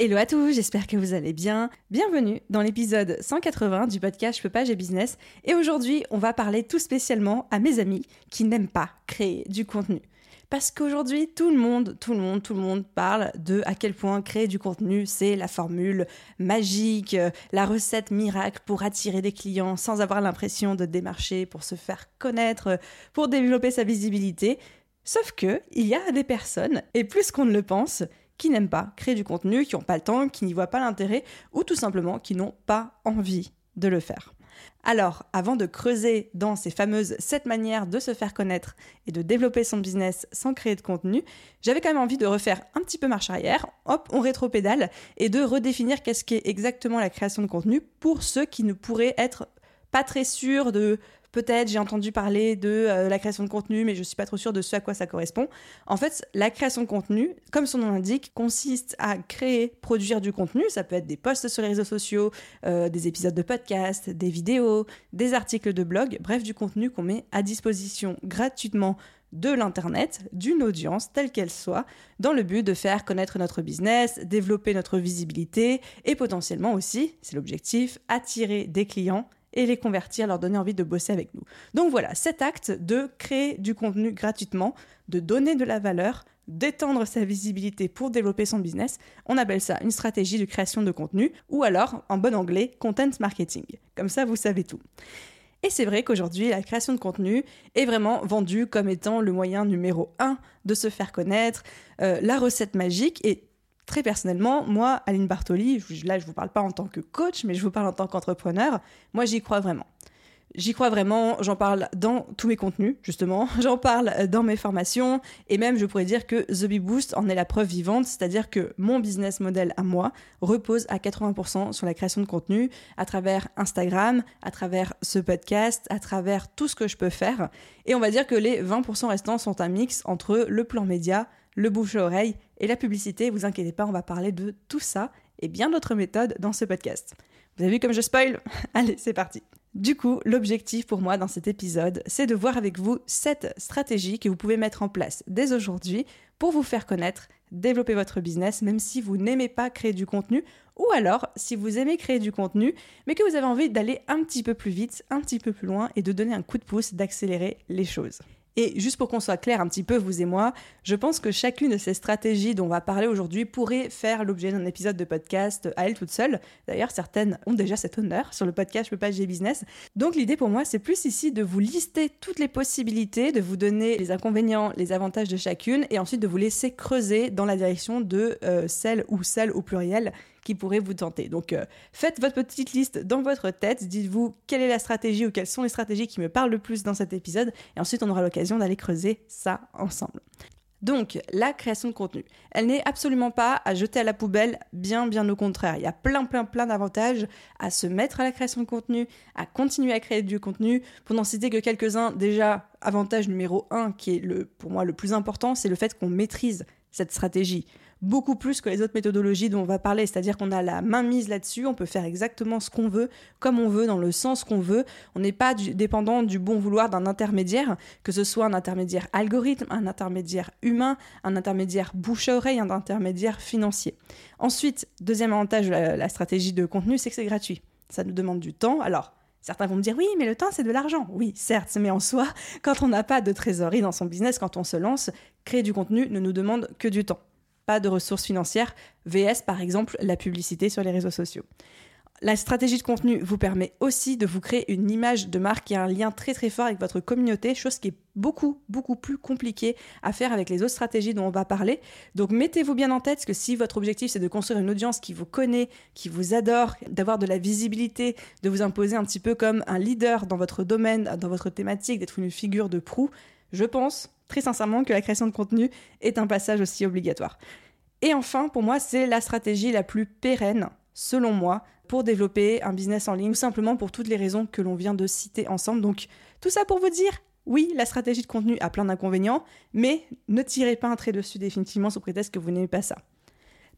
Hello à tous, j'espère que vous allez bien. Bienvenue dans l'épisode 180 du podcast Je peux pas, business. Et aujourd'hui, on va parler tout spécialement à mes amis qui n'aiment pas créer du contenu. Parce qu'aujourd'hui, tout le monde, tout le monde, tout le monde parle de à quel point créer du contenu, c'est la formule magique, euh, la recette miracle pour attirer des clients sans avoir l'impression de démarcher, pour se faire connaître, pour développer sa visibilité. Sauf que, il y a des personnes, et plus qu'on ne le pense, qui n'aiment pas créer du contenu, qui n'ont pas le temps, qui n'y voient pas l'intérêt, ou tout simplement qui n'ont pas envie de le faire. Alors, avant de creuser dans ces fameuses 7 manières de se faire connaître et de développer son business sans créer de contenu, j'avais quand même envie de refaire un petit peu marche arrière, hop, on rétro-pédale, et de redéfinir qu'est-ce qu'est exactement la création de contenu pour ceux qui ne pourraient être pas très sûrs de Peut-être j'ai entendu parler de euh, la création de contenu, mais je ne suis pas trop sûre de ce à quoi ça correspond. En fait, la création de contenu, comme son nom l'indique, consiste à créer, produire du contenu. Ça peut être des posts sur les réseaux sociaux, euh, des épisodes de podcast, des vidéos, des articles de blog, bref, du contenu qu'on met à disposition gratuitement de l'Internet, d'une audience telle qu'elle soit, dans le but de faire connaître notre business, développer notre visibilité et potentiellement aussi, c'est l'objectif, attirer des clients et les convertir, leur donner envie de bosser avec nous. Donc voilà, cet acte de créer du contenu gratuitement, de donner de la valeur, d'étendre sa visibilité pour développer son business, on appelle ça une stratégie de création de contenu ou alors, en bon anglais, content marketing. Comme ça, vous savez tout. Et c'est vrai qu'aujourd'hui, la création de contenu est vraiment vendue comme étant le moyen numéro un de se faire connaître, euh, la recette magique, et très personnellement, moi, Aline Bartoli, là je vous parle pas en tant que coach, mais je vous parle en tant qu'entrepreneur, moi j'y crois vraiment. J'y crois vraiment, j'en parle dans tous mes contenus, justement, j'en parle dans mes formations, et même je pourrais dire que The Bee Boost en est la preuve vivante, c'est-à-dire que mon business model à moi repose à 80% sur la création de contenu à travers Instagram, à travers ce podcast, à travers tout ce que je peux faire, et on va dire que les 20% restants sont un mix entre le plan média, le bouche à oreille et la publicité. Vous inquiétez pas, on va parler de tout ça et bien d'autres méthodes dans ce podcast. Vous avez vu comme je spoil Allez, c'est parti. Du coup, l'objectif pour moi dans cet épisode, c'est de voir avec vous cette stratégie que vous pouvez mettre en place dès aujourd'hui pour vous faire connaître, développer votre business, même si vous n'aimez pas créer du contenu, ou alors si vous aimez créer du contenu, mais que vous avez envie d'aller un petit peu plus vite, un petit peu plus loin et de donner un coup de pouce, d'accélérer les choses. Et juste pour qu'on soit clair un petit peu, vous et moi, je pense que chacune de ces stratégies dont on va parler aujourd'hui pourrait faire l'objet d'un épisode de podcast à elle toute seule. D'ailleurs, certaines ont déjà cet honneur sur le podcast Je peux pas business. Donc l'idée pour moi, c'est plus ici de vous lister toutes les possibilités, de vous donner les inconvénients, les avantages de chacune, et ensuite de vous laisser creuser dans la direction de euh, celle ou celle au pluriel qui pourrait vous tenter. Donc euh, faites votre petite liste dans votre tête, dites-vous quelle est la stratégie ou quelles sont les stratégies qui me parlent le plus dans cet épisode, et ensuite on aura l'occasion d'aller creuser ça ensemble. Donc, la création de contenu, elle n'est absolument pas à jeter à la poubelle, bien bien au contraire. Il y a plein plein plein d'avantages à se mettre à la création de contenu, à continuer à créer du contenu. Pour n'en citer que quelques-uns, déjà, avantage numéro un, qui est le, pour moi le plus important, c'est le fait qu'on maîtrise cette stratégie beaucoup plus que les autres méthodologies dont on va parler, c'est-à-dire qu'on a la main mise là-dessus, on peut faire exactement ce qu'on veut, comme on veut, dans le sens qu'on veut, on n'est pas dépendant du bon vouloir d'un intermédiaire, que ce soit un intermédiaire algorithme, un intermédiaire humain, un intermédiaire bouche-oreille, un intermédiaire financier. Ensuite, deuxième avantage de la, stratégie de contenu, c'est que c'est gratuit. Ça nous demande du temps. Alors, Certains vont me dire oui, mais le temps c'est de l'argent. Oui, certes, mais en soi, quand on n'a pas de trésorerie dans son business, quand on se lance, créer du contenu ne nous demande que du temps pas de ressources financières, VS par exemple la publicité sur les réseaux sociaux. La stratégie de contenu vous permet aussi de vous créer une image de marque qui a un lien très très fort avec votre communauté, chose qui est beaucoup beaucoup plus compliquée à faire avec les autres stratégies dont on va parler. Donc mettez-vous bien en tête que si votre objectif c'est de construire une audience qui vous connaît, qui vous adore, d'avoir de la visibilité, de vous imposer un petit peu comme un leader dans votre domaine, dans votre thématique, d'être une figure de proue, je pense très sincèrement que la création de contenu est un passage aussi obligatoire. Et enfin, pour moi, c'est la stratégie la plus pérenne, selon moi, pour développer un business en ligne, ou simplement pour toutes les raisons que l'on vient de citer ensemble. Donc, tout ça pour vous dire, oui, la stratégie de contenu a plein d'inconvénients, mais ne tirez pas un trait dessus définitivement sous prétexte que vous n'aimez pas ça.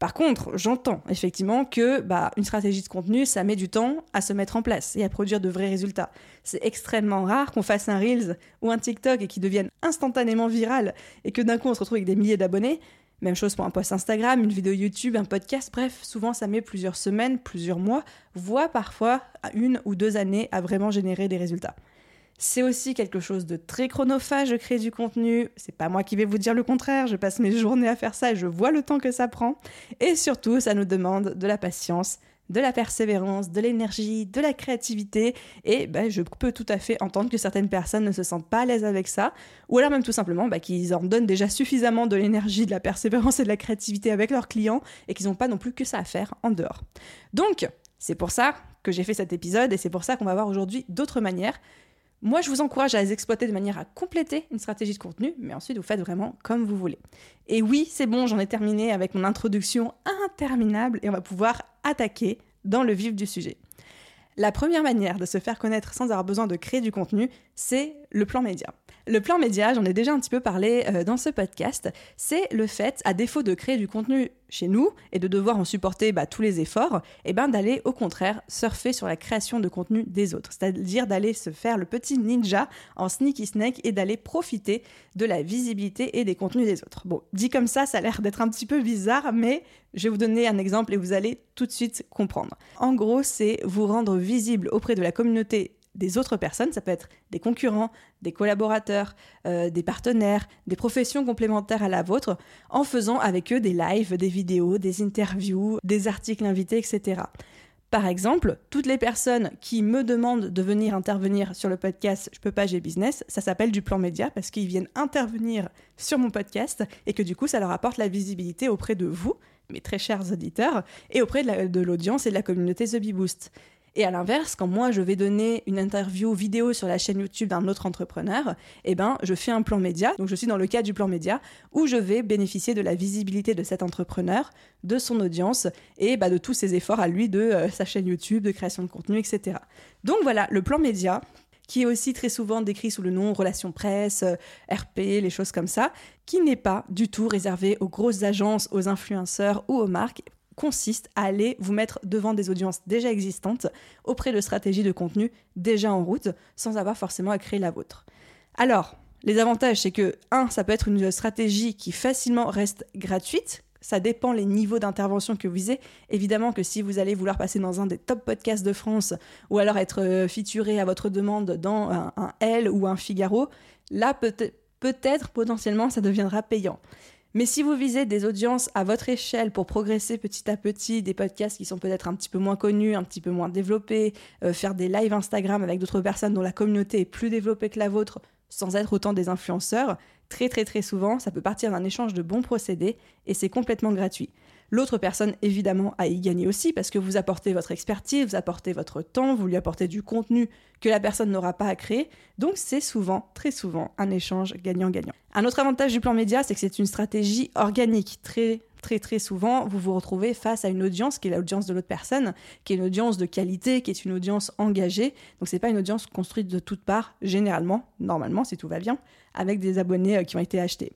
Par contre, j'entends effectivement que bah, une stratégie de contenu, ça met du temps à se mettre en place et à produire de vrais résultats. C'est extrêmement rare qu'on fasse un Reels ou un TikTok et qui devienne instantanément viral et que d'un coup on se retrouve avec des milliers d'abonnés. Même chose pour un post Instagram, une vidéo YouTube, un podcast, bref, souvent ça met plusieurs semaines, plusieurs mois, voire parfois une ou deux années à vraiment générer des résultats. C'est aussi quelque chose de très chronophage de créer du contenu. C'est pas moi qui vais vous dire le contraire, je passe mes journées à faire ça et je vois le temps que ça prend. Et surtout, ça nous demande de la patience, de la persévérance, de l'énergie, de la créativité. Et ben, je peux tout à fait entendre que certaines personnes ne se sentent pas à l'aise avec ça, ou alors même tout simplement bah, qu'ils en donnent déjà suffisamment de l'énergie, de la persévérance et de la créativité avec leurs clients, et qu'ils n'ont pas non plus que ça à faire en dehors. Donc, c'est pour ça que j'ai fait cet épisode, et c'est pour ça qu'on va voir aujourd'hui d'autres manières moi, je vous encourage à les exploiter de manière à compléter une stratégie de contenu, mais ensuite vous faites vraiment comme vous voulez. Et oui, c'est bon, j'en ai terminé avec mon introduction interminable et on va pouvoir attaquer dans le vif du sujet. La première manière de se faire connaître sans avoir besoin de créer du contenu, c'est le plan média. Le plan média, j'en ai déjà un petit peu parlé euh, dans ce podcast, c'est le fait, à défaut de créer du contenu chez nous et de devoir en supporter bah, tous les efforts, et eh ben d'aller au contraire surfer sur la création de contenu des autres, c'est-à-dire d'aller se faire le petit ninja en sneaky snake et d'aller profiter de la visibilité et des contenus des autres. Bon, dit comme ça, ça a l'air d'être un petit peu bizarre, mais je vais vous donner un exemple et vous allez tout de suite comprendre. En gros, c'est vous rendre visible auprès de la communauté des autres personnes, ça peut être des concurrents, des collaborateurs, euh, des partenaires, des professions complémentaires à la vôtre, en faisant avec eux des lives, des vidéos, des interviews, des articles invités, etc. Par exemple, toutes les personnes qui me demandent de venir intervenir sur le podcast Je peux pas, j'ai business, ça s'appelle du plan média parce qu'ils viennent intervenir sur mon podcast et que du coup ça leur apporte la visibilité auprès de vous, mes très chers auditeurs, et auprès de l'audience et de la communauté The Bee Boost. Et à l'inverse, quand moi je vais donner une interview vidéo sur la chaîne YouTube d'un autre entrepreneur, eh ben je fais un plan média, donc je suis dans le cas du plan média, où je vais bénéficier de la visibilité de cet entrepreneur, de son audience et bah, de tous ses efforts à lui de euh, sa chaîne YouTube, de création de contenu, etc. Donc voilà, le plan média, qui est aussi très souvent décrit sous le nom relations presse, euh, RP, les choses comme ça, qui n'est pas du tout réservé aux grosses agences, aux influenceurs ou aux marques, consiste à aller vous mettre devant des audiences déjà existantes auprès de stratégies de contenu déjà en route sans avoir forcément à créer la vôtre. Alors, les avantages, c'est que, un, ça peut être une stratégie qui facilement reste gratuite. Ça dépend les niveaux d'intervention que vous visez. Évidemment que si vous allez vouloir passer dans un des top podcasts de France ou alors être euh, featuré à votre demande dans un, un L ou un Figaro, là peut-être potentiellement ça deviendra payant. Mais si vous visez des audiences à votre échelle pour progresser petit à petit, des podcasts qui sont peut-être un petit peu moins connus, un petit peu moins développés, euh, faire des lives Instagram avec d'autres personnes dont la communauté est plus développée que la vôtre, sans être autant des influenceurs, très très très souvent, ça peut partir d'un échange de bons procédés et c'est complètement gratuit. L'autre personne, évidemment, a y gagné aussi parce que vous apportez votre expertise, vous apportez votre temps, vous lui apportez du contenu que la personne n'aura pas à créer. Donc c'est souvent, très souvent, un échange gagnant-gagnant. Un autre avantage du plan média, c'est que c'est une stratégie organique. Très, très, très souvent, vous vous retrouvez face à une audience qui est l'audience de l'autre personne, qui est une audience de qualité, qui est une audience engagée. Donc c'est pas une audience construite de toutes parts, généralement, normalement, si tout va bien, avec des abonnés euh, qui ont été achetés.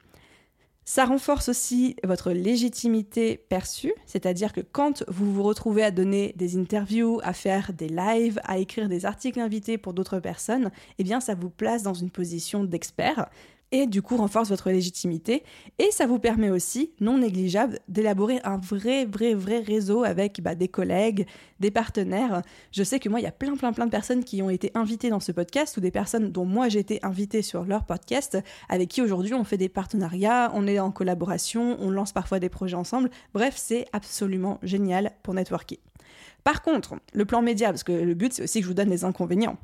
Ça renforce aussi votre légitimité perçue, c'est-à-dire que quand vous vous retrouvez à donner des interviews, à faire des lives, à écrire des articles invités pour d'autres personnes, eh bien ça vous place dans une position d'expert et du coup renforce votre légitimité. Et ça vous permet aussi, non négligeable, d'élaborer un vrai, vrai, vrai réseau avec bah, des collègues, des partenaires. Je sais que moi, il y a plein, plein, plein de personnes qui ont été invitées dans ce podcast ou des personnes dont moi j'ai été invitée sur leur podcast, avec qui aujourd'hui on fait des partenariats, on est en collaboration, on lance parfois des projets ensemble. Bref, c'est absolument génial pour networker. Par contre, le plan média, parce que le but c'est aussi que je vous donne des inconvénients.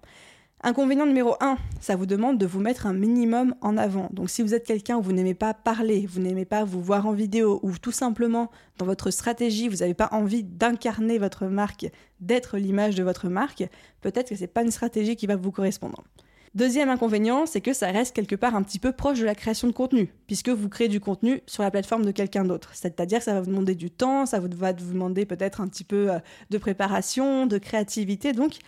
Inconvénient numéro 1, ça vous demande de vous mettre un minimum en avant. Donc si vous êtes quelqu'un où vous n'aimez pas parler, vous n'aimez pas vous voir en vidéo, ou tout simplement dans votre stratégie, vous n'avez pas envie d'incarner votre marque, d'être l'image de votre marque, peut-être que ce n'est pas une stratégie qui va vous correspondre. Deuxième inconvénient, c'est que ça reste quelque part un petit peu proche de la création de contenu, puisque vous créez du contenu sur la plateforme de quelqu'un d'autre. C'est-à-dire que ça va vous demander du temps, ça va vous demander peut-être un petit peu euh, de préparation, de créativité. Donc,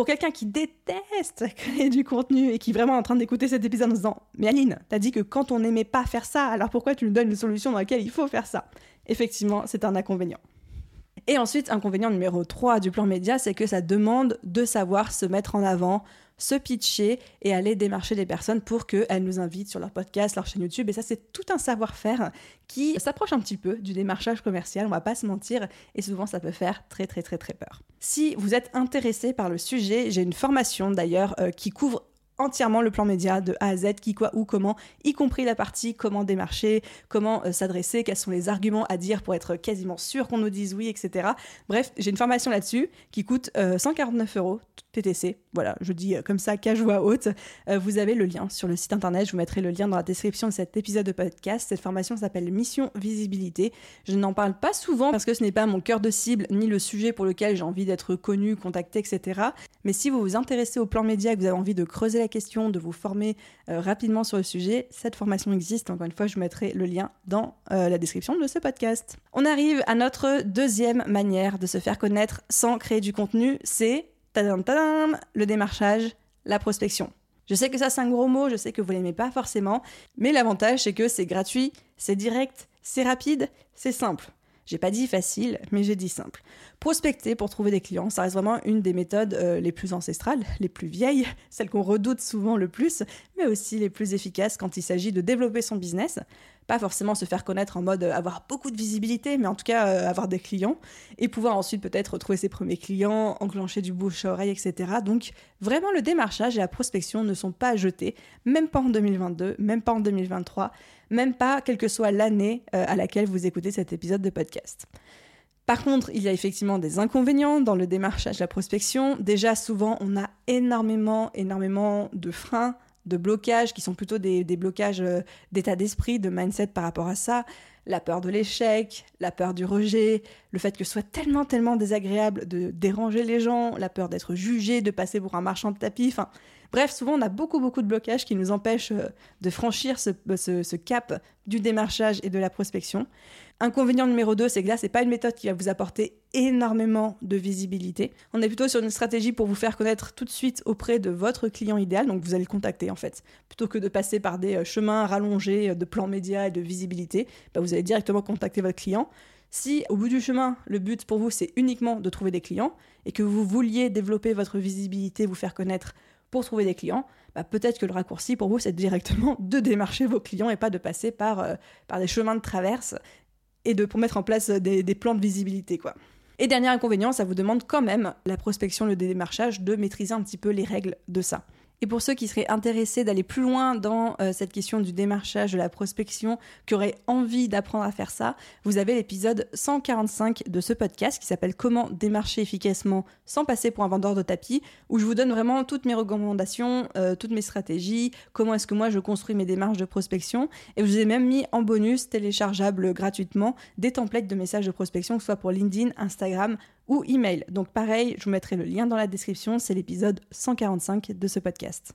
pour quelqu'un qui déteste créer du contenu et qui est vraiment en train d'écouter cet épisode en disant Mais Aline, t'as dit que quand on n'aimait pas faire ça, alors pourquoi tu nous donnes une solution dans laquelle il faut faire ça? Effectivement, c'est un inconvénient. Et ensuite, inconvénient numéro 3 du plan média, c'est que ça demande de savoir se mettre en avant, se pitcher et aller démarcher des personnes pour qu'elles nous invitent sur leur podcast, leur chaîne YouTube. Et ça, c'est tout un savoir-faire qui s'approche un petit peu du démarchage commercial, on va pas se mentir, et souvent ça peut faire très très très très peur. Si vous êtes intéressé par le sujet, j'ai une formation d'ailleurs euh, qui couvre entièrement le plan média de A à Z, qui, quoi, où, comment, y compris la partie comment démarcher, comment euh, s'adresser, quels sont les arguments à dire pour être quasiment sûr qu'on nous dise oui, etc. Bref, j'ai une formation là-dessus qui coûte 149 euh, euros TTC. Voilà, je dis euh, comme ça, cage voix haute. vous avez le lien sur le site internet, je vous mettrai le lien dans la description de cet épisode de podcast. Cette formation s'appelle Mission Visibilité. Je n'en parle pas souvent parce que ce n'est pas mon cœur de cible ni le sujet pour lequel j'ai envie d'être connu, contacté, etc. Mais si vous vous intéressez au plan média et que vous avez envie de creuser la question, de vous former euh, rapidement sur le sujet, cette formation existe. Encore une fois, je vous mettrai le lien dans euh, la description de ce podcast. On arrive à notre deuxième manière de se faire connaître sans créer du contenu, c'est le démarchage, la prospection. Je sais que ça c'est un gros mot, je sais que vous l'aimez pas forcément, mais l'avantage c'est que c'est gratuit, c'est direct, c'est rapide, c'est simple. J'ai pas dit facile, mais j'ai dit simple. Prospecter pour trouver des clients, ça reste vraiment une des méthodes euh, les plus ancestrales, les plus vieilles, celles qu'on redoute souvent le plus, mais aussi les plus efficaces quand il s'agit de développer son business pas forcément se faire connaître en mode euh, avoir beaucoup de visibilité, mais en tout cas euh, avoir des clients et pouvoir ensuite peut-être trouver ses premiers clients, enclencher du bouche à oreille, etc. Donc vraiment le démarchage et la prospection ne sont pas jetés, même pas en 2022, même pas en 2023, même pas quelle que soit l'année euh, à laquelle vous écoutez cet épisode de podcast. Par contre, il y a effectivement des inconvénients dans le démarchage, la prospection. Déjà, souvent, on a énormément, énormément de freins de blocages qui sont plutôt des, blocages euh, d'état d'esprit, de mindset par rapport à ça. La peur de l'échec, la peur du rejet, le fait que ce soit tellement, tellement désagréable de déranger les gens, la peur d'être jugé, de passer pour un marchand de tapis. Enfin, bref, souvent on a beaucoup, beaucoup de blocages qui nous empêchent euh, de franchir ce cap du démarchage et de la prospection. Inconvénient numéro 2, c'est que là, c'est pas une méthode qui va vous apporter énormément de visibilité. On est plutôt sur une stratégie pour vous faire connaître tout de suite auprès de votre client idéal, donc vous allez le contacter en fait. Plutôt que de passer par des euh, chemins rallongés euh, de plans médias et de visibilité, bah, vous allez directement contacter votre client. Si au bout du chemin, le but pour vous, c'est uniquement de trouver des clients et que vous vouliez développer votre visibilité, vous faire connaître pour trouver des clients, bah, peut-être que le raccourci pour vous, c'est directement de démarcher vos clients et pas de passer par, euh, par des chemins de traverse et de, pour mettre en place des, des plans de visibilité. quoi. Et dernier inconvénient, ça vous demande quand même, la prospection, le démarchage, de maîtriser un petit peu les règles de ça. Et pour ceux qui seraient intéressés d'aller plus loin dans euh, cette question du démarchage, de la prospection, qui auraient envie d'apprendre à faire ça, vous avez l'épisode 145 de ce podcast qui s'appelle Comment démarcher efficacement sans passer pour un vendeur de tapis, où je vous donne vraiment toutes mes recommandations, euh, toutes mes stratégies, comment est-ce que moi je construis mes démarches de prospection. Et je vous ai même mis en bonus téléchargeable gratuitement des templates de messages de prospection, que ce soit pour LinkedIn, Instagram ou email. Donc pareil, je vous mettrai le lien dans la description, c'est l'épisode 145 de ce podcast.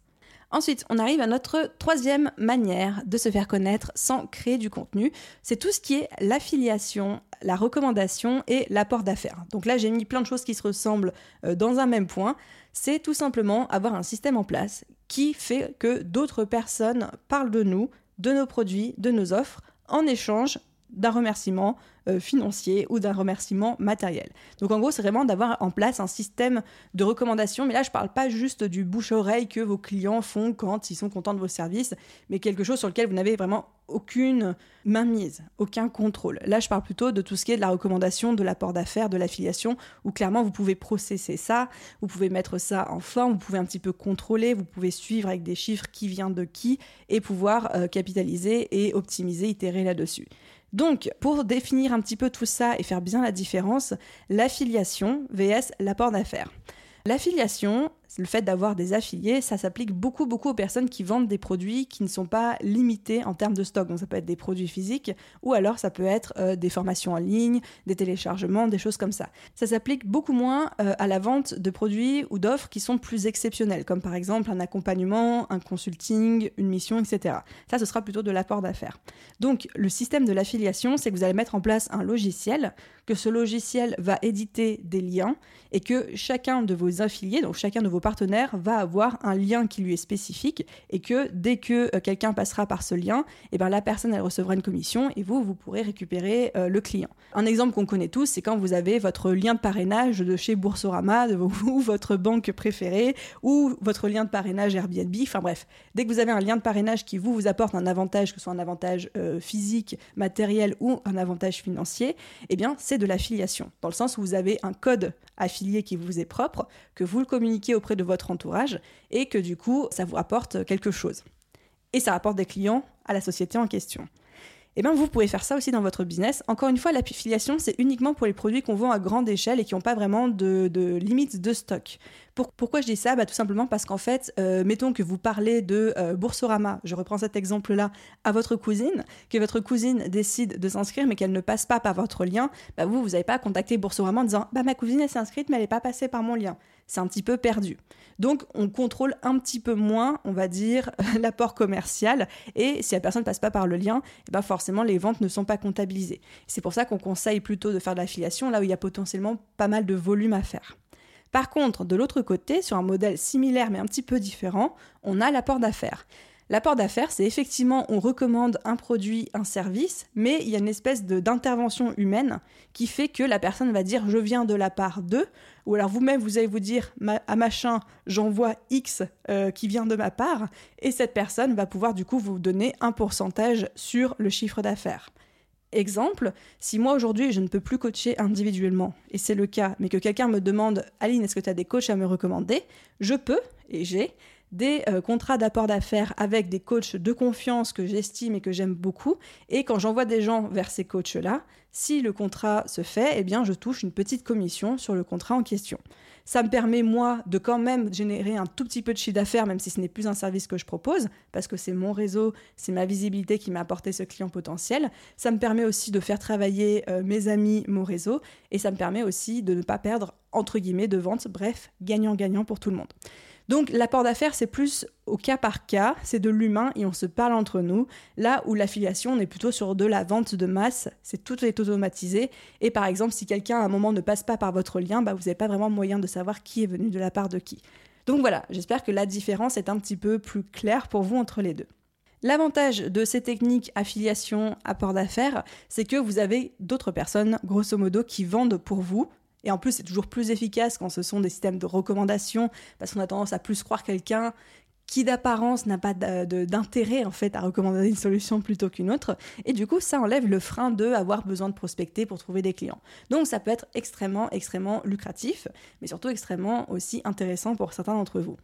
Ensuite, on arrive à notre troisième manière de se faire connaître sans créer du contenu. C'est tout ce qui est l'affiliation, la recommandation et l'apport d'affaires. Donc là, j'ai mis plein de choses qui se ressemblent euh, dans un même point. C'est tout simplement avoir un système en place qui fait que d'autres personnes parlent de nous, de nos produits, de nos offres, en échange d'un remerciement euh, financier ou d'un remerciement matériel. Donc en gros, c'est vraiment d'avoir en place un système de recommandation, mais là je parle pas juste du bouche-oreille que vos clients font quand ils sont contents de vos services, mais quelque chose sur lequel vous n'avez vraiment aucune mainmise, aucun contrôle. Là, je parle plutôt de tout ce qui est de la recommandation, de l'apport d'affaires, de l'affiliation, où clairement vous pouvez processer ça, vous pouvez mettre ça en forme, vous pouvez un petit peu contrôler, vous pouvez suivre avec des chiffres qui vient de qui et pouvoir euh, capitaliser et optimiser, itérer là-dessus. Donc, pour définir un petit peu tout ça et faire bien la différence, l'affiliation vs l'apport d'affaires. L'affiliation, le fait d'avoir des affiliés, ça s'applique beaucoup, beaucoup aux personnes qui vendent des produits qui ne sont pas limités en termes de stock. Donc ça peut être des produits physiques ou alors ça peut être euh, des formations en ligne, des téléchargements, des choses comme ça. Ça s'applique beaucoup moins euh, à la vente de produits ou d'offres qui sont plus exceptionnelles, comme par exemple un accompagnement, un consulting, une mission, etc. Ça, ce sera plutôt de l'apport d'affaires. Donc le système de l'affiliation, c'est que vous allez mettre en place un logiciel, que ce logiciel va éditer des liens et que chacun de vos affiliés, donc chacun de vos partenaires, va avoir un lien qui lui est spécifique et que dès que euh, quelqu'un passera par ce lien, et eh ben, la personne elle recevra une commission et vous, vous pourrez récupérer euh, le client. Un exemple qu'on connaît tous, c'est quand vous avez votre lien de parrainage de chez Boursorama, de, ou votre banque préférée, ou votre lien de parrainage Airbnb, enfin bref, dès que vous avez un lien de parrainage qui vous, vous apporte un avantage, que ce soit un avantage euh, physique, matériel ou un avantage financier, eh bien c'est de l'affiliation, dans le sens où vous avez un code affilié qui vous est propre, que vous le communiquez de votre entourage et que du coup, ça vous apporte quelque chose. Et ça apporte des clients à la société en question eh bien vous pouvez faire ça aussi dans votre business. Encore une fois, l'affiliation, c'est uniquement pour les produits qu'on vend à grande échelle et qui n'ont pas vraiment de, de limites de stock pourquoi je dis ça? Bah, Tout simplement parce qu'en fait, euh, mettons que vous parlez de euh, Boursorama, je reprends cet exemple-là, à votre cousine, que votre cousine décide de s'inscrire mais qu'elle ne passe pas par votre lien, bah, vous, vous n'avez pas contacté Boursorama en disant bah, ma cousine, elle s'est inscrite mais elle n'est pas passée par mon lien. C'est un petit peu perdu. Donc, on contrôle un petit peu moins, on va dire, l'apport commercial. Et si la personne ne passe pas par le lien, eh ben forcément, les ventes ne sont pas comptabilisées. C'est pour ça qu'on conseille plutôt de faire de l'affiliation là où il y a potentiellement pas mal de volume à faire. Par contre, de l'autre côté, sur un modèle similaire mais un petit peu différent, on a l'apport d'affaires. L'apport d'affaires, c'est effectivement, on recommande un produit, un service, mais il y a une espèce d'intervention humaine qui fait que la personne va dire je viens de la part de, ou alors vous-même vous allez vous dire à machin j'envoie X euh, qui vient de ma part, et cette personne va pouvoir du coup vous donner un pourcentage sur le chiffre d'affaires. Exemple, si moi aujourd'hui je ne peux plus coacher individuellement, et c'est le cas, mais que quelqu'un me demande Aline, est-ce que tu as des coachs à me recommander? Je peux, et j'ai, des euh, contrats d'apport d'affaires avec des coachs de confiance que j'estime et que j'aime beaucoup. Et quand j'envoie des gens vers ces coachs-là, si le contrat se fait, eh bien je touche une petite commission sur le contrat en question. Ça me permet, moi, de quand même générer un tout petit peu de chiffre d'affaires, même si ce n'est plus un service que je propose, parce que c'est mon réseau, c'est ma visibilité qui m'a apporté ce client potentiel. Ça me permet aussi de faire travailler euh, mes amis, mon réseau, et ça me permet aussi de ne pas perdre, entre guillemets, de vente. Bref, gagnant-gagnant pour tout le monde. Donc l'apport d'affaires, c'est plus au cas par cas, c'est de l'humain et on se parle entre nous. Là où l'affiliation, on est plutôt sur de la vente de masse, c'est tout est automatisé. Et par exemple, si quelqu'un à un moment ne passe pas par votre lien, bah, vous n'avez pas vraiment moyen de savoir qui est venu de la part de qui. Donc voilà, j'espère que la différence est un petit peu plus claire pour vous entre les deux. L'avantage de ces techniques affiliation, apport d'affaires, c'est que vous avez d'autres personnes, grosso modo, qui vendent pour vous, et en plus, c'est toujours plus efficace quand ce sont des systèmes de recommandation, parce qu'on a tendance à plus croire quelqu'un qui d'apparence n'a pas d'intérêt en fait à recommander une solution plutôt qu'une autre. Et du coup, ça enlève le frein de avoir besoin de prospecter pour trouver des clients. Donc ça peut être extrêmement, extrêmement lucratif, mais surtout extrêmement aussi intéressant pour certains d'entre vous.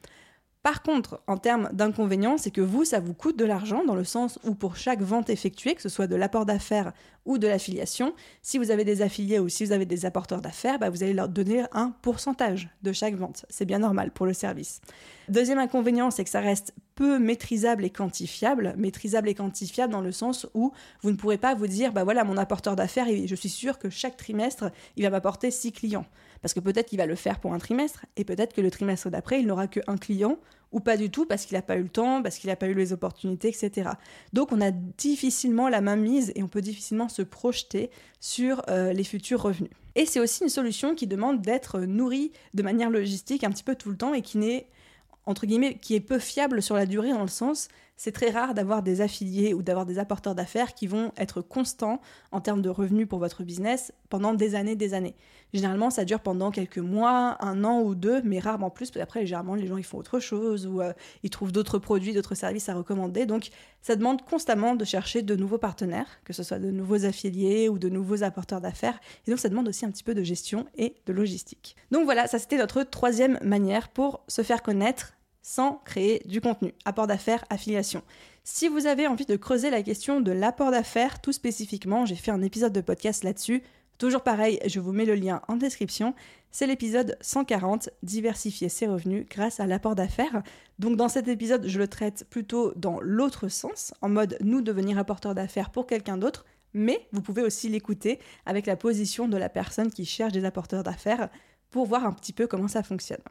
Par contre, en termes d'inconvénients, c'est que vous, ça vous coûte de l'argent dans le sens où pour chaque vente effectuée, que ce soit de l'apport d'affaires ou de l'affiliation, si vous avez des affiliés ou si vous avez des apporteurs d'affaires, bah, vous allez leur donner un pourcentage de chaque vente. C'est bien normal pour le service. Deuxième inconvénient, c'est que ça reste peu maîtrisable et quantifiable. Maîtrisable et quantifiable dans le sens où vous ne pourrez pas vous dire, bah voilà, mon apporteur d'affaires, je suis sûr que chaque trimestre, il va m'apporter six clients. Parce que peut-être qu'il va le faire pour un trimestre, et peut-être que le trimestre d'après, il n'aura qu'un client, ou pas du tout, parce qu'il n'a pas eu le temps, parce qu'il n'a pas eu les opportunités, etc. Donc on a difficilement la main mise et on peut difficilement se projeter sur euh, les futurs revenus. Et c'est aussi une solution qui demande d'être nourrie de manière logistique un petit peu tout le temps et qui n'est entre guillemets, qui est peu fiable sur la durée dans le sens, c'est très rare d'avoir des affiliés ou d'avoir des apporteurs d'affaires qui vont être constants en termes de revenus pour votre business pendant des années, des années. Généralement, ça dure pendant quelques mois, un an ou deux, mais rarement plus, parce qu'après, généralement, les gens, ils font autre chose ou euh, ils trouvent d'autres produits, d'autres services à recommander. Donc, ça demande constamment de chercher de nouveaux partenaires, que ce soit de nouveaux affiliés ou de nouveaux apporteurs d'affaires. Et donc, ça demande aussi un petit peu de gestion et de logistique. Donc voilà, ça c'était notre troisième manière pour se faire connaître sans créer du contenu. Apport d'affaires, affiliation. Si vous avez envie de creuser la question de l'apport d'affaires tout spécifiquement, j'ai fait un épisode de podcast là-dessus. Toujours pareil, je vous mets le lien en description. c'est l'épisode 140, diversifier ses revenus grâce à l'apport d'affaires. Donc dans cet épisode, je le traite plutôt dans l'autre sens, en mode nous devenir apporteur d'affaires pour quelqu'un d'autre, mais vous pouvez aussi l'écouter avec la position de la personne qui cherche des apporteurs d'affaires pour voir un petit peu comment ça fonctionne.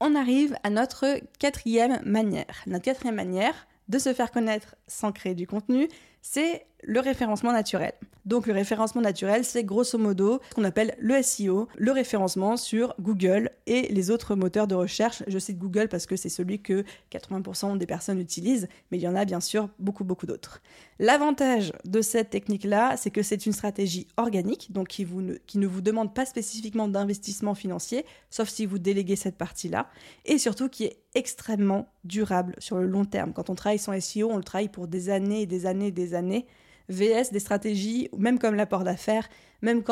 On arrive à notre quatrième manière. Notre quatrième manière de se faire connaître sans créer du contenu, c'est le référencement naturel. Donc le référencement naturel, c'est grosso modo ce qu'on appelle le SEO, le référencement sur Google et les autres moteurs de recherche. Je cite Google parce que c'est celui que 80% des personnes utilisent, mais il y en a bien sûr beaucoup beaucoup d'autres. L'avantage de cette technique-là, c'est que c'est une stratégie organique, donc qui, vous ne, qui ne vous demande pas spécifiquement d'investissement financier, sauf si vous déléguez cette partie-là, et surtout qui est extrêmement durable sur le long terme. Quand on travaille son SEO, on le travaille pour des années et des années et des années. VS des stratégies, même comme l'apport d'affaires, même,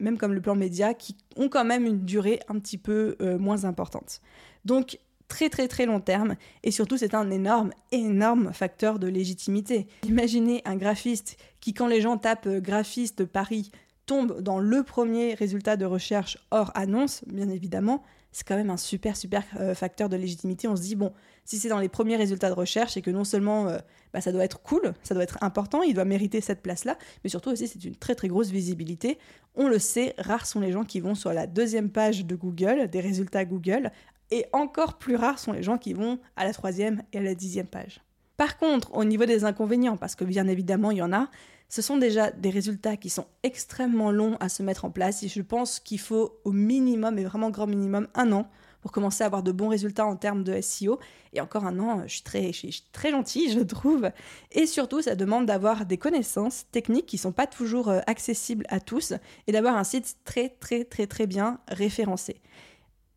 même comme le plan média, qui ont quand même une durée un petit peu euh, moins importante. Donc, très très très long terme, et surtout c'est un énorme, énorme facteur de légitimité. Imaginez un graphiste qui, quand les gens tapent euh, graphiste Paris, tombe dans le premier résultat de recherche hors annonce, bien évidemment, c'est quand même un super, super euh, facteur de légitimité. On se dit, bon, si c'est dans les premiers résultats de recherche et que non seulement euh, bah, ça doit être cool, ça doit être important, il doit mériter cette place-là, mais surtout aussi c'est une très très grosse visibilité. On le sait, rares sont les gens qui vont sur la deuxième page de Google, des résultats Google, et encore plus rares sont les gens qui vont à la troisième et à la dixième page. Par contre, au niveau des inconvénients, parce que bien évidemment il y en a, ce sont déjà des résultats qui sont extrêmement longs à se mettre en place et je pense qu'il faut au minimum, et vraiment grand minimum, un an pour commencer à avoir de bons résultats en termes de SEO. Et encore un an, je suis très, je très gentille, je trouve. Et surtout, ça demande d'avoir des connaissances techniques qui ne sont pas toujours euh, accessibles à tous et d'avoir un site très, très, très, très bien référencé.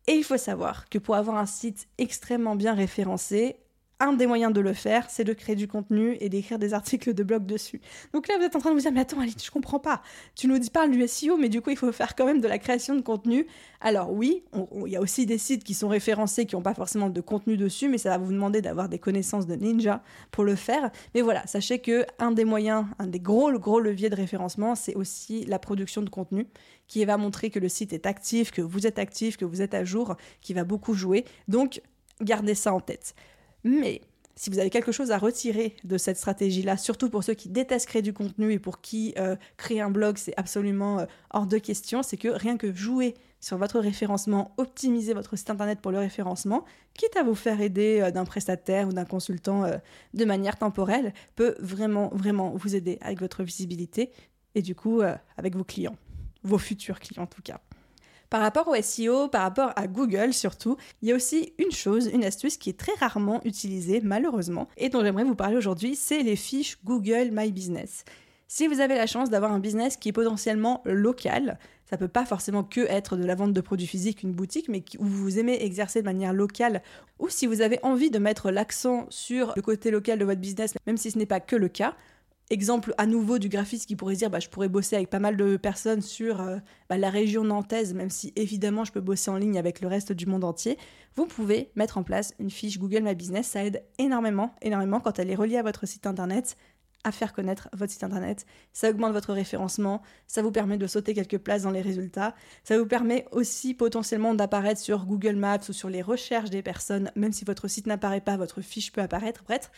Et il faut savoir que pour avoir un site extrêmement bien référencé, un des moyens de le faire, c'est de créer du contenu et d'écrire des articles de blog dessus. Donc là, vous êtes en train de vous dire, mais attends, Aline, je comprends pas. Tu nous dis parles du SEO, mais du coup, il faut faire quand même de la création de contenu. Alors oui, il y a aussi des sites qui sont référencés, qui n'ont pas forcément de contenu dessus, mais ça va vous demander d'avoir des connaissances de ninja pour le faire. Mais voilà, sachez que un des moyens, un des gros, gros leviers de référencement, c'est aussi la production de contenu qui va montrer que le site est actif, que vous êtes actif, que vous êtes à jour, qui va beaucoup jouer. Donc, gardez ça en tête. Mais si vous avez quelque chose à retirer de cette stratégie-là, surtout pour ceux qui détestent créer du contenu et pour qui euh, créer un blog, c'est absolument euh, hors de question, c'est que rien que jouer sur votre référencement, optimiser votre site internet pour le référencement, quitte à vous faire aider euh, d'un prestataire ou d'un consultant de manière temporelle, peut vraiment, vraiment vous aider avec votre visibilité et du coup avec vos clients, vos futurs clients en tout cas. Par rapport au SEO, par rapport à Google surtout, il y a aussi une chose, une astuce qui est très rarement utilisée malheureusement et dont j'aimerais vous parler aujourd'hui, c'est les fiches Google My Business. Si vous avez la chance d'avoir un business qui est potentiellement local, ça peut pas forcément que être de la vente de produits physiques, une boutique, mais où vous aimez exercer de manière locale, ou si vous avez envie de mettre l'accent sur le côté local de votre business, même si ce n'est pas que le cas, exemple à nouveau du graphiste qui pourrait dire bah, je pourrais bosser avec pas mal de personnes sur euh, bah, la région nantaise, même si évidemment je peux bosser en ligne avec le reste du monde entier, vous pouvez mettre en place une fiche Google My Business. Ça aide énormément, énormément quand elle est reliée à votre site internet à faire connaître votre site internet. Ça augmente votre référencement, ça vous permet de sauter quelques places dans les résultats, ça vous permet aussi potentiellement d'apparaître sur Google Maps ou sur les recherches des personnes, même si votre site n'apparaît pas, votre fiche peut apparaître. Bref,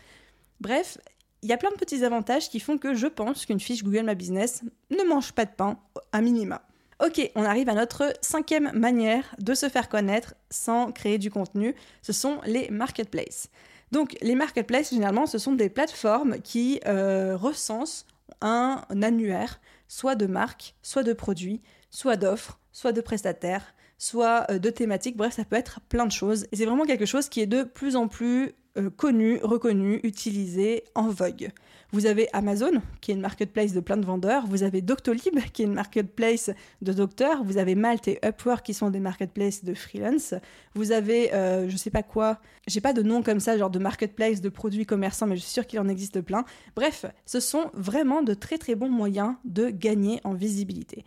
bref, il y a plein de petits avantages qui font que je pense qu'une fiche Google My Business ne mange pas de pain à minima. Ok, on arrive à notre cinquième manière de se faire connaître sans créer du contenu, ce sont les marketplaces. Donc les marketplaces, généralement, ce sont des plateformes qui euh, recensent un, annuaire, soit de marques, soit de produits, soit d'offres, soit de prestataires, soit euh, de thématiques, bref, ça peut être plein de choses. Et c'est vraiment quelque chose qui est de plus en plus euh, connu, reconnu, utilisé, en vogue. Vous avez Amazon, qui est une marketplace de plein de vendeurs. Vous avez Doctolib, qui est une marketplace de docteurs. Vous avez Malte et Upwork, qui sont des marketplaces de freelance. Vous avez, euh, je sais pas quoi, j'ai pas de nom comme ça, genre de marketplace de produits commerçants, mais je suis sûre qu'il en existe plein. Bref, ce sont vraiment de très très bons moyens de gagner en visibilité.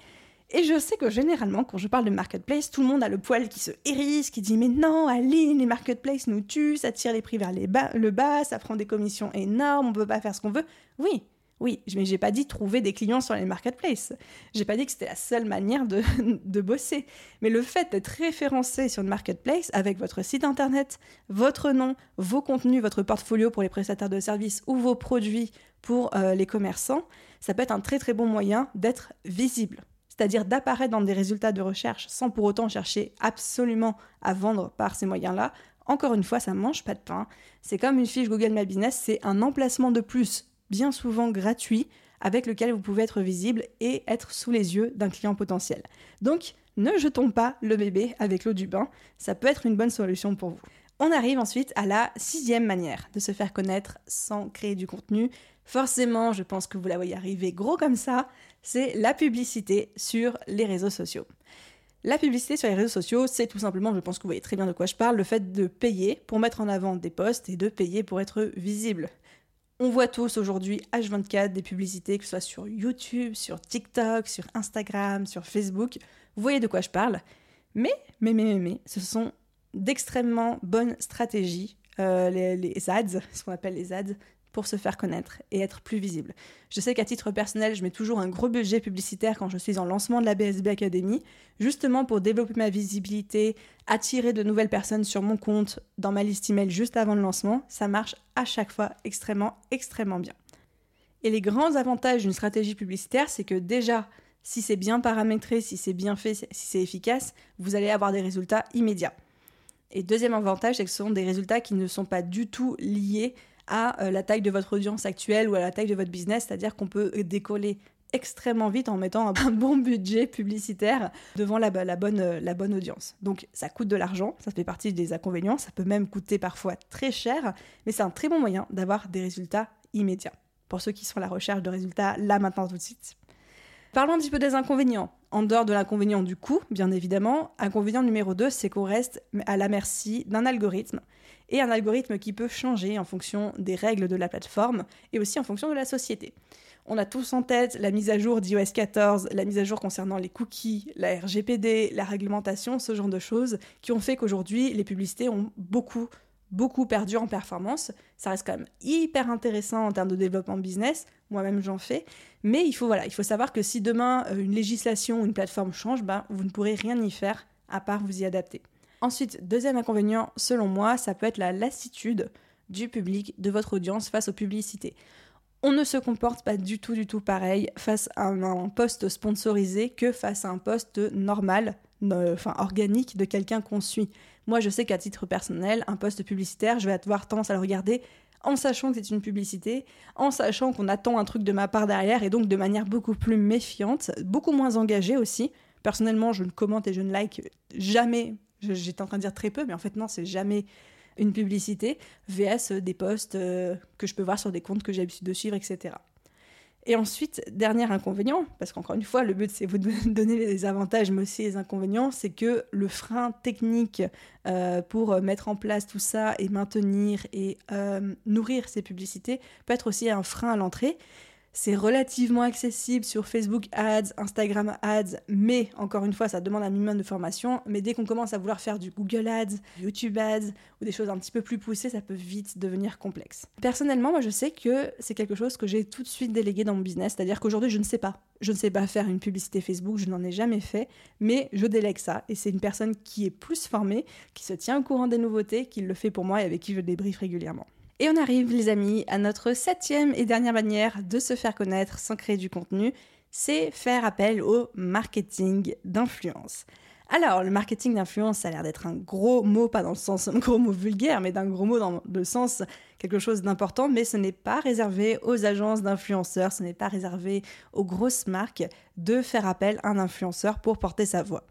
Et je sais que généralement, quand je parle de marketplace, tout le monde a le poil qui se hérisse, qui dit Mais non, Aline, les marketplaces nous tuent, ça tire les prix vers le bas, ça prend des commissions énormes, on peut pas faire ce qu'on veut. Oui, Oui, mais j'ai pas dit trouver des clients sur les marketplaces. J'ai pas dit que c'était la seule manière de, de bosser. Mais le fait d'être référencé sur une marketplace avec votre site internet, votre nom, vos contenus, votre portfolio pour les prestataires de services ou vos produits pour euh, les commerçants, ça peut être un très très bon moyen d'être visible. C'est-à-dire d'apparaître dans des résultats de recherche sans pour autant chercher absolument à vendre par ces moyens-là. Encore une fois, ça mange pas de pain. C'est comme une fiche Google My Business, c'est un emplacement de plus bien souvent gratuit, avec lequel vous pouvez être visible et être sous les yeux d'un client potentiel. Donc, ne jetons pas le bébé avec l'eau du bain, ça peut être une bonne solution pour vous. On arrive ensuite à la sixième manière de se faire connaître sans créer du contenu. Forcément, je pense que vous la voyez arriver gros comme ça, c'est la publicité sur les réseaux sociaux. La publicité sur les réseaux sociaux, c'est tout simplement, je pense que vous voyez très bien de quoi je parle, le fait de payer pour mettre en avant des posts et de payer pour être visible. On voit tous aujourd'hui H24 des publicités, que ce soit sur YouTube, sur TikTok, sur Instagram, sur Facebook. Vous voyez de quoi je parle. Mais, mais, mais, mais, mais, ce sont d'extrêmement bonnes stratégies, euh, les, les ads, ce qu'on appelle les ads, pour se faire connaître et être plus visible. Je sais qu'à titre personnel, je mets toujours un gros budget publicitaire quand je suis en lancement de la BSB Academy, justement pour développer ma visibilité, attirer de nouvelles personnes sur mon compte, dans ma liste email juste avant le lancement. Ça marche à chaque fois extrêmement, extrêmement bien. Et les grands avantages d'une stratégie publicitaire, c'est que déjà, si c'est bien paramétré, si c'est bien fait, si c'est efficace, vous allez avoir des résultats immédiats. Et deuxième avantage, c'est que ce sont des résultats qui ne sont pas du tout liés à euh, la taille de votre audience actuelle ou à la taille de votre business, c'est-à-dire qu'on peut décoller extrêmement vite en mettant un bon budget publicitaire devant la, bonne, euh, la bonne audience. Donc ça coûte de l'argent, ça fait partie des inconvénients, ça peut même coûter parfois très cher, mais c'est un très bon moyen d'avoir des résultats immédiats. Pour ceux qui sont à la recherche de résultats là maintenant tout de suite. Parlons un petit peu des inconvénients. En dehors de l'inconvénient du coût, bien évidemment, inconvénient numéro 2, c'est qu'on reste à la merci d'un algorithme et un algorithme qui peut changer en fonction des règles de la plateforme et aussi en fonction de la société. On a tous en tête la mise à jour d'iOS 14, la mise à jour concernant les cookies, la RGPD, la réglementation, ce genre de choses qui ont fait qu'aujourd'hui les publicités ont beaucoup beaucoup perdu en performance. Ça reste quand même hyper intéressant en termes de développement business. Moi-même, j'en fais. Mais il faut, voilà, il faut savoir que si demain, euh, une législation ou une plateforme change, ben, vous ne pourrez rien y faire à part vous y adapter. Ensuite, deuxième inconvénient, selon moi, ça peut être la lassitude du public, de votre audience face aux publicités. On ne se comporte pas du tout, du tout pareil face à un, poste sponsorisé que face à un poste normal, enfin organique de quelqu'un qu'on suit. Moi, je sais qu'à titre personnel, un poste publicitaire, je vais avoir tendance à le regarder en sachant que c'est une publicité, en sachant qu'on attend un truc de ma part derrière et donc de manière beaucoup plus méfiante, beaucoup moins engagée aussi. Personnellement, je ne commente et je ne like jamais J'étais en train de dire très peu, mais en fait non, c'est jamais une publicité, VS des posts euh, que je peux voir sur des comptes que j'ai l'habitude de suivre, etc. Et ensuite, dernier inconvénient, parce qu'encore une fois, le but c'est vous donner les avantages, mais aussi les inconvénients, c'est que le frein technique euh, pour mettre en place tout ça et maintenir et euh, nourrir ces publicités peut être aussi un frein à l'entrée. C'est relativement accessible sur Facebook Ads, Instagram Ads, mais encore une fois, ça demande un minimum de formation. Mais dès qu'on commence à vouloir faire du Google Ads, YouTube Ads ou des choses un petit peu plus poussées, ça peut vite devenir complexe. Personnellement, moi, je sais que c'est quelque chose que j'ai tout de suite délégué dans mon business, c'est-à-dire qu'aujourd'hui, je ne sais pas. Je ne sais pas faire une publicité Facebook, je n'en ai jamais fait, mais je délègue ça. Et c'est une personne qui est plus formée, qui se tient au courant des nouveautés, qui le fait pour moi et avec qui je débriefe régulièrement. Et on arrive, les amis, à notre septième et dernière manière de se faire connaître sans créer du contenu, c'est faire appel au marketing d'influence. Alors, le marketing d'influence, ça a l'air d'être un gros mot, pas dans le sens un gros mot vulgaire, mais d'un gros mot dans le sens quelque chose d'important, mais ce n'est pas réservé aux agences d'influenceurs, ce n'est pas réservé aux grosses marques de faire appel à un influenceur pour porter sa voix.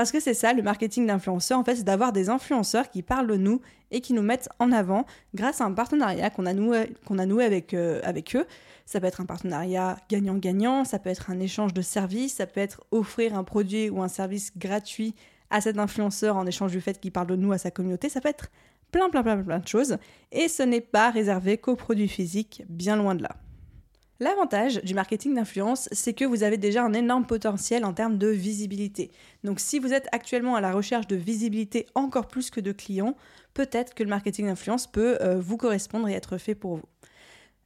Parce que c'est ça, le marketing d'influenceurs, en fait, c'est d'avoir des influenceurs qui parlent de nous et qui nous mettent en avant grâce à un partenariat qu'on a noué, avec, euh, avec eux. Ça peut être un partenariat gagnant-gagnant, ça peut être un échange de services, ça peut être offrir un produit ou un service gratuit à cet influenceur en échange du fait qu'il parle de nous à sa communauté, ça peut être plein, plein, plein, plein de choses. Et ce n'est pas réservé qu'aux produits physiques, bien loin de là. L'avantage du marketing d'influence, c'est que vous avez déjà un énorme potentiel en termes de visibilité. Donc si vous êtes actuellement à la recherche de visibilité encore plus que de clients, peut-être que le marketing d'influence peut euh, vous correspondre et être fait pour vous.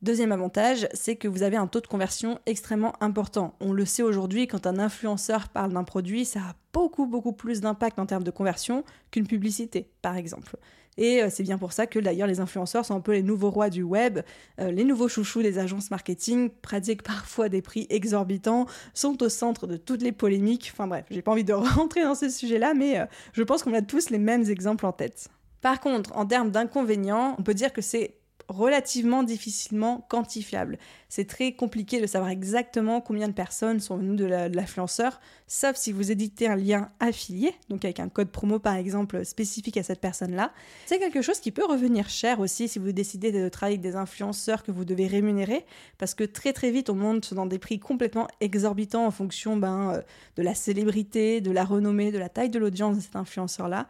Deuxième avantage, c'est que vous avez un taux de conversion extrêmement important. On le sait aujourd'hui, quand un influenceur parle d'un produit, ça a beaucoup beaucoup plus d'impact en termes de conversion qu'une publicité, par exemple. Et euh, c'est bien pour ça que d'ailleurs les influenceurs sont un peu les nouveaux rois du web, euh, les nouveaux chouchous des agences marketing, pratiquent parfois des prix exorbitants, sont au centre de toutes les polémiques. Enfin bref, j'ai pas envie de rentrer dans ce sujet-là, mais euh, je pense qu'on a tous les mêmes exemples en tête. Par contre, en termes d'inconvénients, on peut dire que c'est relativement difficilement quantifiable. C'est très compliqué de savoir exactement combien de personnes sont venues de l'influenceur, sauf si vous éditez un lien affilié, donc avec un code promo par exemple spécifique à cette personne-là. C'est quelque chose qui peut revenir cher aussi si vous décidez de travailler avec des influenceurs que vous devez rémunérer, parce que très très vite on monte dans des prix complètement exorbitants en fonction ben, euh, de la célébrité, de la renommée, de la taille de l'audience de cet influenceur-là.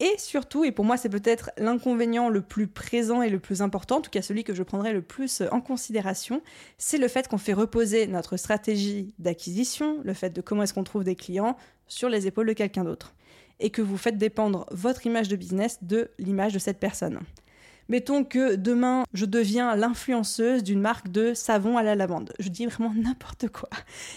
Et surtout, et pour moi c'est peut-être l'inconvénient le plus présent et le plus important, en tout cas celui que je prendrai le plus en considération, c'est le fait qu'on fait reposer notre stratégie d'acquisition, le fait de comment est-ce qu'on trouve des clients, sur les épaules de quelqu'un d'autre. Et que vous faites dépendre votre image de business de l'image de cette personne. Mettons que demain, je deviens l'influenceuse d'une marque de savon à la lavande. Je dis vraiment n'importe quoi.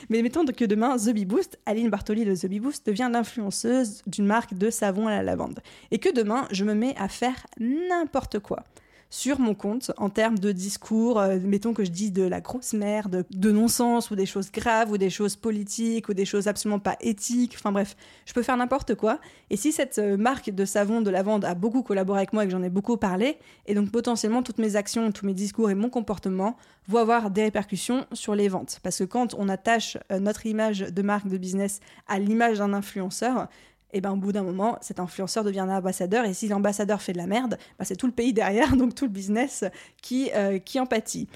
Mais mettons que demain, The Bee Boost, Aline Bartoli de The Boost, devient l'influenceuse d'une marque de savon à la lavande. Et que demain, je me mets à faire n'importe quoi sur mon compte en termes de discours, euh, mettons que je dis de la grosse merde, de non-sens ou des choses graves ou des choses politiques ou des choses absolument pas éthiques, enfin bref, je peux faire n'importe quoi. Et si cette euh, marque de savon de lavande a beaucoup collaboré avec moi et que j'en ai beaucoup parlé, et donc potentiellement toutes mes actions, tous mes discours et mon comportement vont avoir des répercussions sur les ventes. Parce que quand on attache euh, notre image de marque de business à l'image d'un influenceur, et ben au bout d'un moment, cet influenceur devient un ambassadeur, et si l'ambassadeur fait de la merde, ben, c'est tout le pays derrière, donc tout le business qui, euh, qui en pâtit.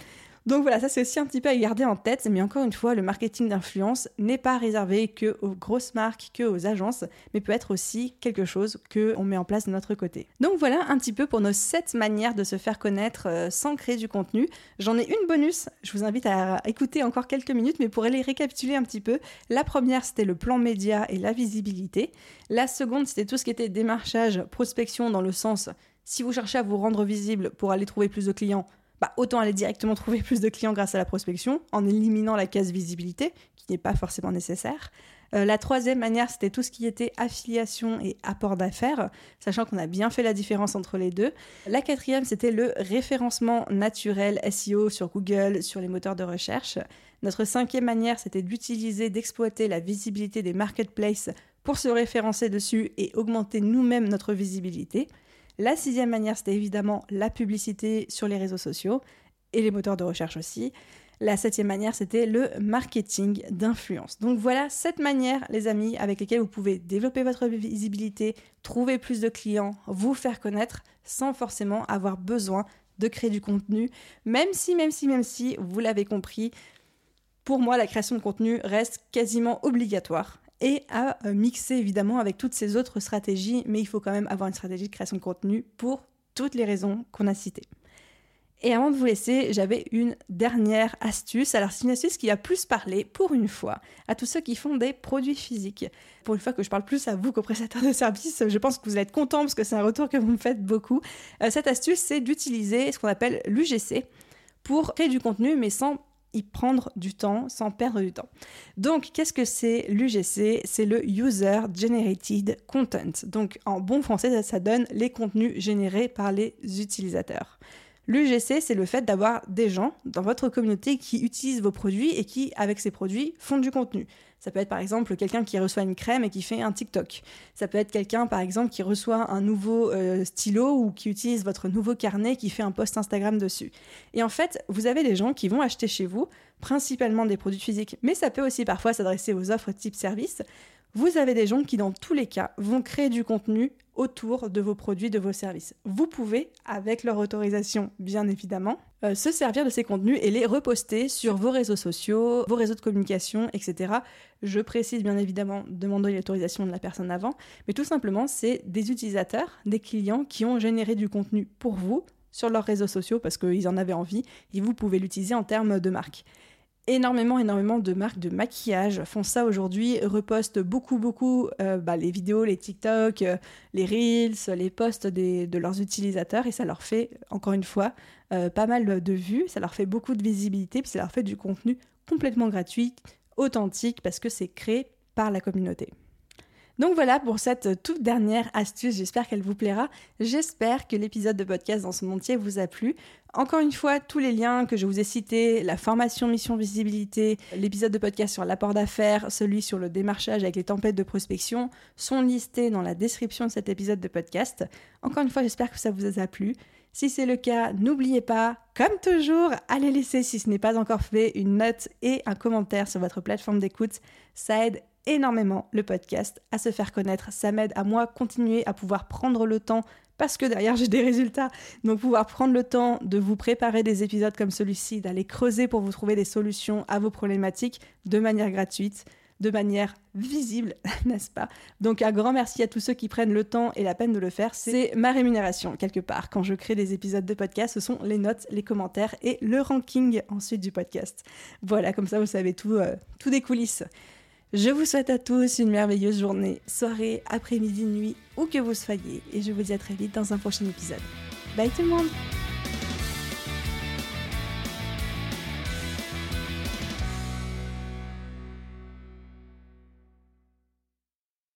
Donc voilà, ça c'est aussi un petit peu à garder en tête, mais encore une fois, le marketing d'influence n'est pas réservé que aux grosses marques, que aux agences, mais peut être aussi quelque chose que on met en place de notre côté. Donc voilà un petit peu pour nos 7 manières de se faire connaître euh, sans créer du contenu. J'en ai une bonus, je vous invite à écouter encore quelques minutes, mais pour aller récapituler un petit peu, la première c'était le plan média et la visibilité. La seconde c'était tout ce qui était démarchage, prospection dans le sens si vous cherchez à vous rendre visible pour aller trouver plus de clients, bah, autant aller directement trouver plus de clients grâce à la prospection, en éliminant la case visibilité, qui n'est pas forcément nécessaire. Euh, la troisième manière, c'était tout ce qui était affiliation et apport d'affaires, sachant qu'on a bien fait la différence entre les deux. La quatrième, c'était le référencement naturel SEO sur Google, sur les moteurs de recherche. Notre cinquième manière, c'était d'utiliser, d'exploiter la visibilité des marketplaces pour se référencer dessus et augmenter nous-mêmes notre visibilité. La sixième manière, c'était évidemment la publicité sur les réseaux sociaux et les moteurs de recherche aussi. La septième manière, c'était le marketing d'influence. Donc voilà sept manières, les amis, avec lesquelles vous pouvez développer votre visibilité, trouver plus de clients, vous faire connaître sans forcément avoir besoin de créer du contenu, même si, même si, même si, vous l'avez compris, pour moi, la création de contenu reste quasiment obligatoire et à euh, mixer évidemment avec toutes ces autres stratégies, mais il faut quand même avoir une stratégie de création de contenu pour toutes les raisons qu'on a citées. Et avant de vous laisser, j'avais une dernière astuce. Alors, c'est une astuce qui a plus parlé, pour une fois, à tous ceux qui font des produits physiques. Pour une fois que je parle plus à vous qu'aux prestataires de services, je pense que vous allez être contents parce que c'est un retour que vous me faites beaucoup. Euh, cette astuce, c'est d'utiliser ce qu'on appelle l'UGC pour créer du contenu, mais sans prendre du temps sans perdre du temps. Donc, qu'est-ce que c'est l'UGC C'est le User Generated Content. Donc, en bon français, ça donne les contenus générés par les utilisateurs. L'UGC, c'est le fait d'avoir des gens dans votre communauté qui utilisent vos produits et qui, avec ces produits, font du contenu. Ça peut être par exemple quelqu'un qui reçoit une crème et qui fait un TikTok. Ça peut être quelqu'un par exemple qui reçoit un nouveau euh, stylo ou qui utilise votre nouveau carnet qui fait un post Instagram dessus. Et en fait, vous avez des gens qui vont acheter chez vous principalement des produits physiques, mais ça peut aussi parfois s'adresser aux offres type service vous avez des gens qui, dans tous les cas, vont créer du contenu autour de vos produits, de vos services. Vous pouvez, avec leur autorisation bien évidemment, euh, se servir de ces contenus et les reposter sur vos réseaux sociaux, vos réseaux de communication, etc. Je précise bien évidemment, demandez l'autorisation de la personne avant, mais tout simplement, c'est des utilisateurs, des clients qui ont généré du contenu pour vous sur leurs réseaux sociaux parce qu'ils en avaient envie et vous pouvez l'utiliser en termes de marque. Énormément, énormément de marques de maquillage font ça aujourd'hui, repostent beaucoup, beaucoup euh, bah, les vidéos, les TikTok, euh, les Reels, les posts de leurs utilisateurs et ça leur fait, encore une fois, euh, pas mal de vues, ça leur fait beaucoup de visibilité, puis ça leur fait du contenu complètement gratuit, authentique, parce que c'est créé par la communauté. Donc voilà pour cette toute dernière astuce, j'espère qu'elle vous plaira. J'espère que l'épisode de podcast dans son entier vous a plu. Encore une fois, tous les liens que je vous ai cités, la formation Mission Visibilité, l'épisode de podcast sur l'apport d'affaires, celui sur le démarchage avec les tempêtes de prospection, sont listés dans la description de cet épisode de podcast. Encore une fois, j'espère que ça vous a plu. Si c'est le cas, n'oubliez pas, comme toujours, allez laisser, si ce n'est pas encore fait, une note et un commentaire sur votre plateforme d'écoute. Ça aide énormément le podcast à se faire connaître. Ça m'aide à moi continuer à pouvoir prendre le temps parce que derrière j'ai des résultats. Donc pouvoir prendre le temps de vous préparer des épisodes comme celui-ci, d'aller creuser pour vous trouver des solutions à vos problématiques de manière gratuite, de manière visible, n'est-ce pas? Donc un grand merci à tous ceux qui prennent le temps et la peine de le faire. C'est ma rémunération quelque part. Quand je crée des épisodes de podcast, ce sont les notes, les commentaires et le ranking ensuite du podcast. Voilà, comme ça vous savez tout, euh, tout des coulisses. Je vous souhaite à tous une merveilleuse journée, soirée, après-midi, nuit, où que vous soyez, et je vous dis à très vite dans un prochain épisode. Bye tout le monde